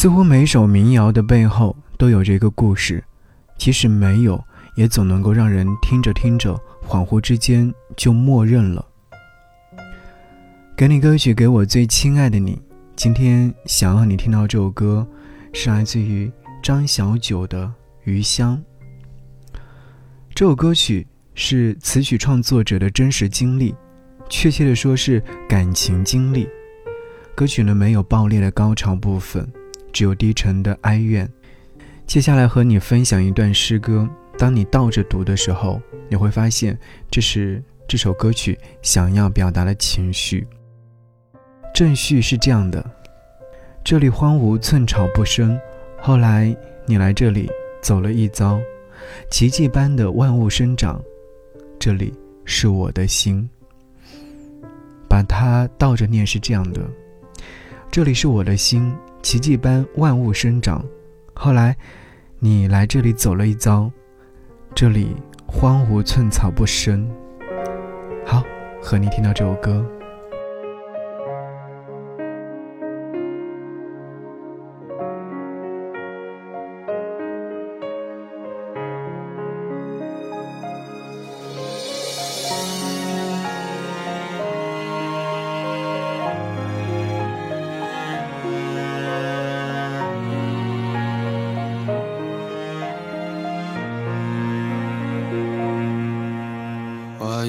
似乎每首民谣的背后都有着一个故事，即使没有，也总能够让人听着听着，恍惚之间就默认了。给你歌曲，给我最亲爱的你。今天想要你听到这首歌，是来自于张小九的《余香》。这首歌曲是词曲创作者的真实经历，确切的说是感情经历。歌曲呢没有爆裂的高潮部分，只有低沉的哀怨。接下来和你分享一段诗歌，当你倒着读的时候，你会发现这是这首歌曲想要表达的情绪。正序是这样的：这里荒芜，寸草不生。后来你来这里走了一遭，奇迹般的万物生长。这里是我的心。把它倒着念是这样的。这里是我的心，奇迹般万物生长。后来，你来这里走了一遭，这里荒芜，寸草不生。好，和你听到这首歌。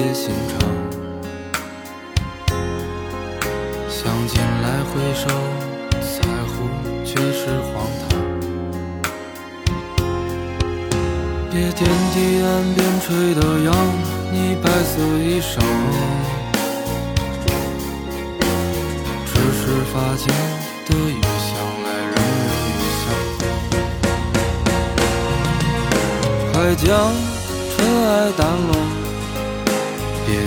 慰藉心肠？想起来回首，在乎却是荒唐。别天地岸边吹的杨你白色衣裳，只是发间的雨香。快将尘埃掸落，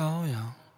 朝阳。